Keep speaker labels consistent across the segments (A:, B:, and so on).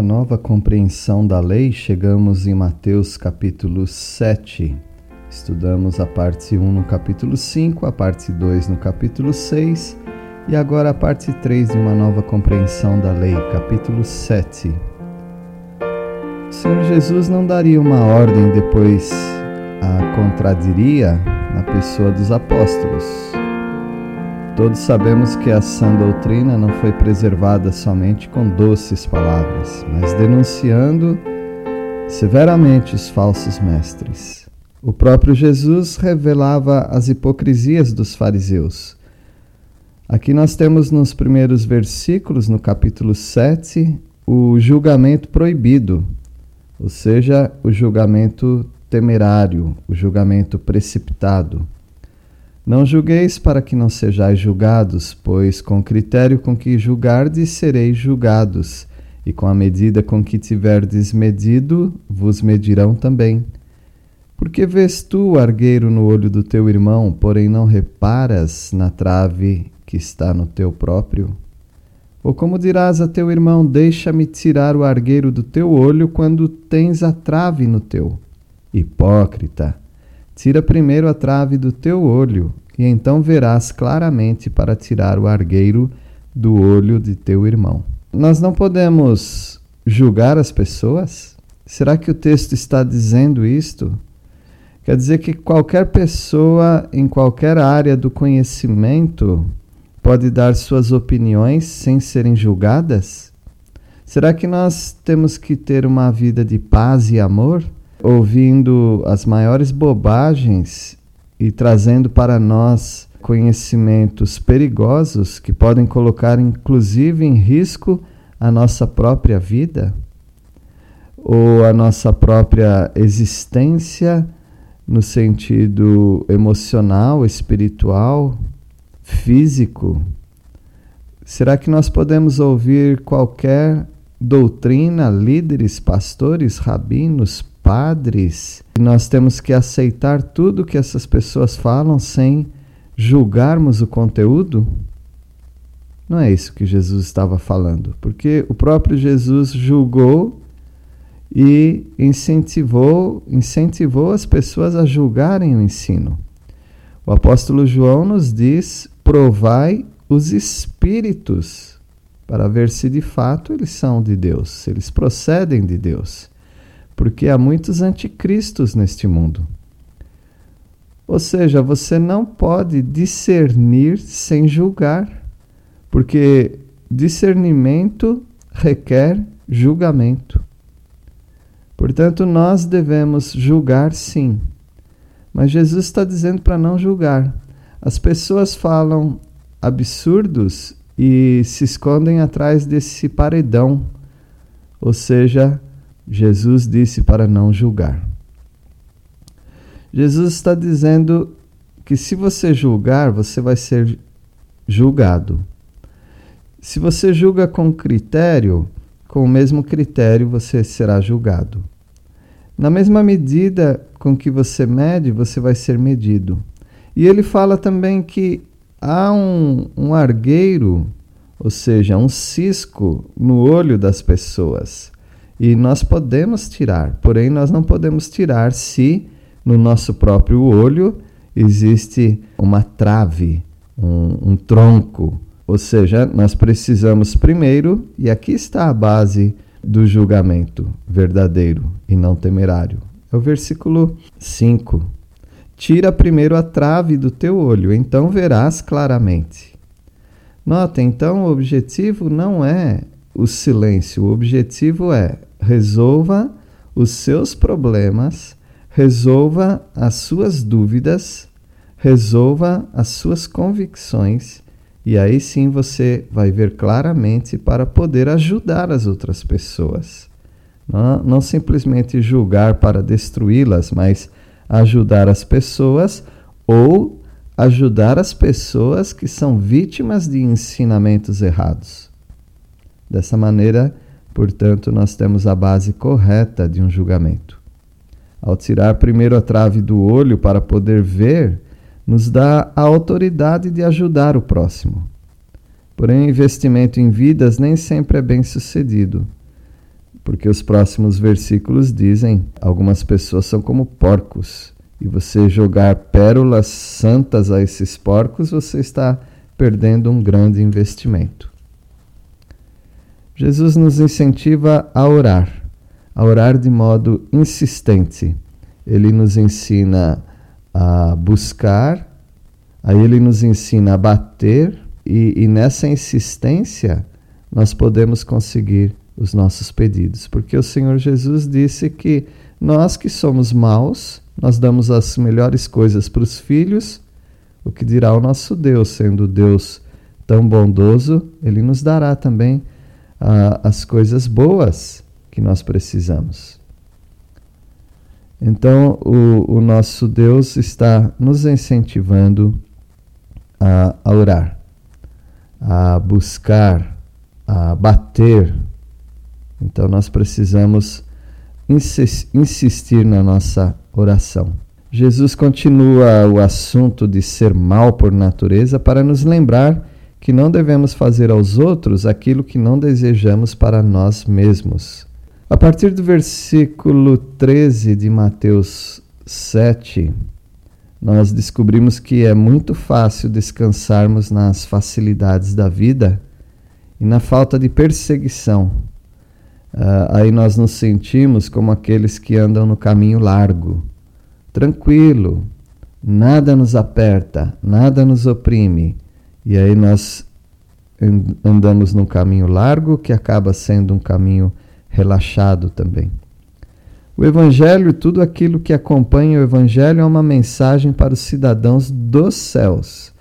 A: Uma nova compreensão da lei, chegamos em Mateus capítulo 7. Estudamos a parte 1 no capítulo 5, a parte 2 no capítulo 6 e agora a parte 3 de uma nova compreensão da lei, capítulo 7. O Senhor Jesus não daria uma ordem depois a contradiria na pessoa dos apóstolos. Todos sabemos que a sã doutrina não foi preservada somente com doces palavras, mas denunciando severamente os falsos mestres. O próprio Jesus revelava as hipocrisias dos fariseus. Aqui nós temos nos primeiros versículos, no capítulo 7, o julgamento proibido, ou seja, o julgamento temerário, o julgamento precipitado. Não julgueis para que não sejais julgados, pois com o critério com que julgardes sereis julgados, e com a medida com que tiverdes medido, vos medirão também. Porque vês tu o argueiro no olho do teu irmão, porém não reparas na trave que está no teu próprio? Ou como dirás a teu irmão: Deixa-me tirar o argueiro do teu olho quando tens a trave no teu? Hipócrita! Tira primeiro a trave do teu olho, e então verás claramente para tirar o argueiro do olho de teu irmão. Nós não podemos julgar as pessoas? Será que o texto está dizendo isto? Quer dizer que qualquer pessoa em qualquer área do conhecimento pode dar suas opiniões sem serem julgadas? Será que nós temos que ter uma vida de paz e amor? Ouvindo as maiores bobagens e trazendo para nós conhecimentos perigosos que podem colocar inclusive em risco a nossa própria vida ou a nossa própria existência no sentido emocional, espiritual, físico? Será que nós podemos ouvir qualquer doutrina, líderes, pastores, rabinos, padres. Nós temos que aceitar tudo que essas pessoas falam sem julgarmos o conteúdo? Não é isso que Jesus estava falando, porque o próprio Jesus julgou e incentivou, incentivou as pessoas a julgarem o ensino. O apóstolo João nos diz: provai os espíritos para ver se de fato eles são de Deus, se eles procedem de Deus porque há muitos anticristos neste mundo. Ou seja, você não pode discernir sem julgar, porque discernimento requer julgamento. Portanto, nós devemos julgar sim. Mas Jesus está dizendo para não julgar. As pessoas falam absurdos e se escondem atrás desse paredão, ou seja, Jesus disse para não julgar. Jesus está dizendo que se você julgar, você vai ser julgado. Se você julga com critério, com o mesmo critério você será julgado. Na mesma medida com que você mede, você vai ser medido. E ele fala também que há um, um argueiro, ou seja, um cisco no olho das pessoas. E nós podemos tirar, porém nós não podemos tirar se no nosso próprio olho existe uma trave, um, um tronco. Ou seja, nós precisamos primeiro, e aqui está a base do julgamento verdadeiro e não temerário. É o versículo 5. Tira primeiro a trave do teu olho, então verás claramente. Nota, então, o objetivo não é o silêncio, o objetivo é resolva os seus problemas, resolva as suas dúvidas, resolva as suas convicções, e aí sim você vai ver claramente para poder ajudar as outras pessoas. Não, não simplesmente julgar para destruí-las, mas ajudar as pessoas ou ajudar as pessoas que são vítimas de ensinamentos errados. Dessa maneira, portanto, nós temos a base correta de um julgamento. Ao tirar primeiro a trave do olho para poder ver, nos dá a autoridade de ajudar o próximo. Porém, o investimento em vidas nem sempre é bem sucedido porque os próximos versículos dizem: algumas pessoas são como porcos, e você jogar pérolas santas a esses porcos, você está perdendo um grande investimento. Jesus nos incentiva a orar, a orar de modo insistente. Ele nos ensina a buscar, aí ele nos ensina a bater, e, e nessa insistência nós podemos conseguir os nossos pedidos, porque o Senhor Jesus disse que nós que somos maus, nós damos as melhores coisas para os filhos, o que dirá o nosso Deus, sendo Deus tão bondoso, ele nos dará também as coisas boas que nós precisamos. Então, o, o nosso Deus está nos incentivando a, a orar, a buscar, a bater então nós precisamos insistir na nossa oração. Jesus continua o assunto de ser mal por natureza para nos lembrar que não devemos fazer aos outros aquilo que não desejamos para nós mesmos. A partir do versículo 13 de Mateus 7, nós descobrimos que é muito fácil descansarmos nas facilidades da vida e na falta de perseguição Uh, aí nós nos sentimos como aqueles que andam no caminho largo, tranquilo, nada nos aperta, nada nos oprime. E aí nós andamos num caminho largo que acaba sendo um caminho relaxado também. O Evangelho, tudo aquilo que acompanha o Evangelho é uma mensagem para os cidadãos dos céus.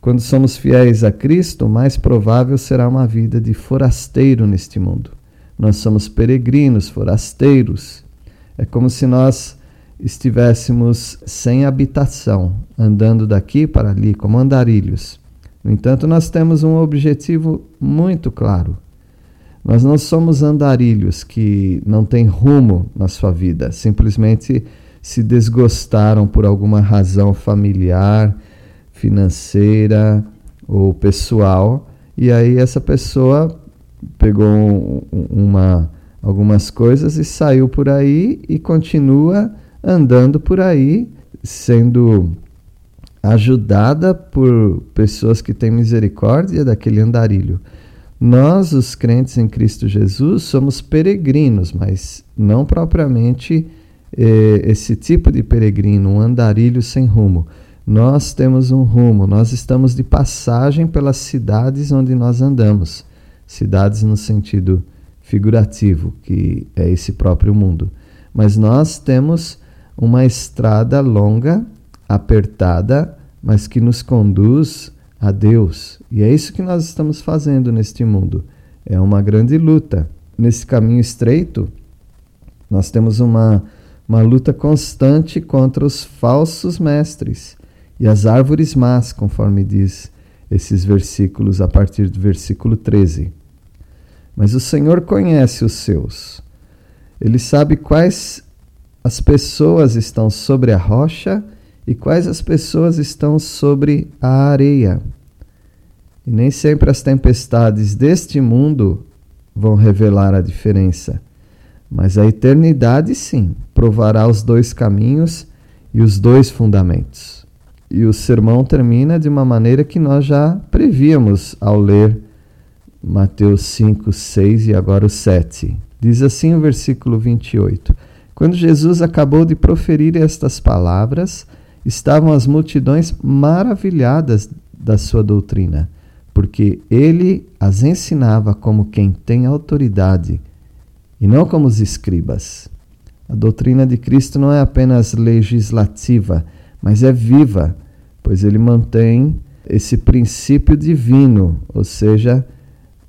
A: Quando somos fiéis a Cristo, mais provável será uma vida de forasteiro neste mundo. Nós somos peregrinos, forasteiros. É como se nós estivéssemos sem habitação, andando daqui para ali como andarilhos. No entanto, nós temos um objetivo muito claro. Nós não somos andarilhos que não têm rumo na sua vida, simplesmente se desgostaram por alguma razão familiar, financeira ou pessoal, e aí essa pessoa pegou uma, algumas coisas e saiu por aí e continua andando por aí, sendo ajudada por pessoas que têm misericórdia daquele andarilho. Nós, os crentes em Cristo Jesus, somos peregrinos, mas não propriamente eh, esse tipo de peregrino, um andarilho sem rumo. Nós temos um rumo, nós estamos de passagem pelas cidades onde nós andamos cidades no sentido figurativo, que é esse próprio mundo. Mas nós temos uma estrada longa, apertada, mas que nos conduz a Deus. E é isso que nós estamos fazendo neste mundo. É uma grande luta. Nesse caminho estreito, nós temos uma, uma luta constante contra os falsos mestres e as árvores más, conforme diz esses versículos a partir do versículo 13. Mas o Senhor conhece os seus. Ele sabe quais as pessoas estão sobre a rocha e quais as pessoas estão sobre a areia. E nem sempre as tempestades deste mundo vão revelar a diferença. Mas a eternidade, sim, provará os dois caminhos e os dois fundamentos. E o sermão termina de uma maneira que nós já prevíamos ao ler Mateus 5, 6 e agora o 7. Diz assim o versículo 28. Quando Jesus acabou de proferir estas palavras, estavam as multidões maravilhadas da sua doutrina, porque ele as ensinava como quem tem autoridade e não como os escribas. A doutrina de Cristo não é apenas legislativa, mas é viva, pois ele mantém esse princípio divino, ou seja,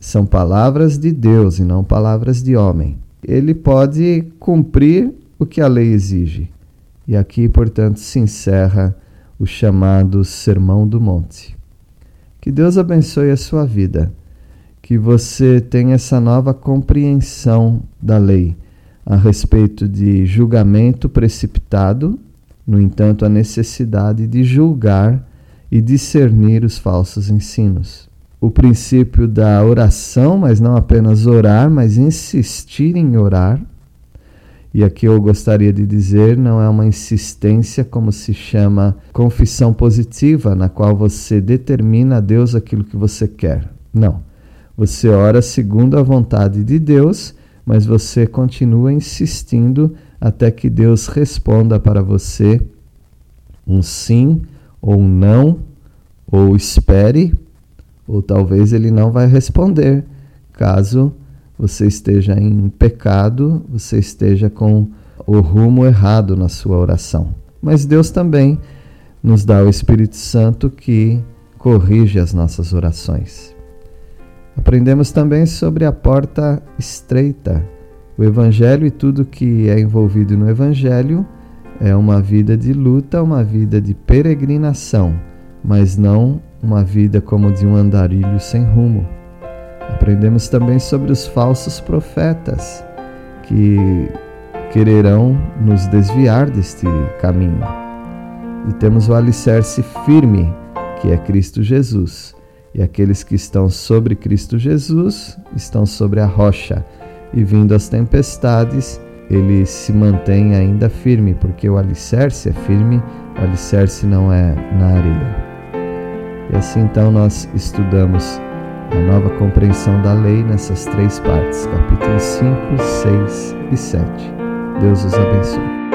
A: são palavras de Deus e não palavras de homem. Ele pode cumprir o que a lei exige. E aqui, portanto, se encerra o chamado Sermão do Monte. Que Deus abençoe a sua vida, que você tenha essa nova compreensão da lei a respeito de julgamento precipitado, no entanto, a necessidade de julgar e discernir os falsos ensinos. O princípio da oração, mas não apenas orar, mas insistir em orar. E aqui eu gostaria de dizer, não é uma insistência como se chama confissão positiva, na qual você determina a Deus aquilo que você quer. Não. Você ora segundo a vontade de Deus, mas você continua insistindo até que Deus responda para você um sim ou um não, ou espere, ou talvez ele não vai responder, caso você esteja em pecado, você esteja com o rumo errado na sua oração. Mas Deus também nos dá o Espírito Santo que corrige as nossas orações. Aprendemos também sobre a porta estreita. O Evangelho e tudo que é envolvido no Evangelho é uma vida de luta, uma vida de peregrinação, mas não uma vida como de um andarilho sem rumo. Aprendemos também sobre os falsos profetas que quererão nos desviar deste caminho. E temos o alicerce firme, que é Cristo Jesus. E aqueles que estão sobre Cristo Jesus estão sobre a rocha. E vindo as tempestades, ele se mantém ainda firme, porque o alicerce é firme, o alicerce não é na areia. E assim então nós estudamos a nova compreensão da lei nessas três partes, capítulos 5, 6 e 7. Deus os abençoe.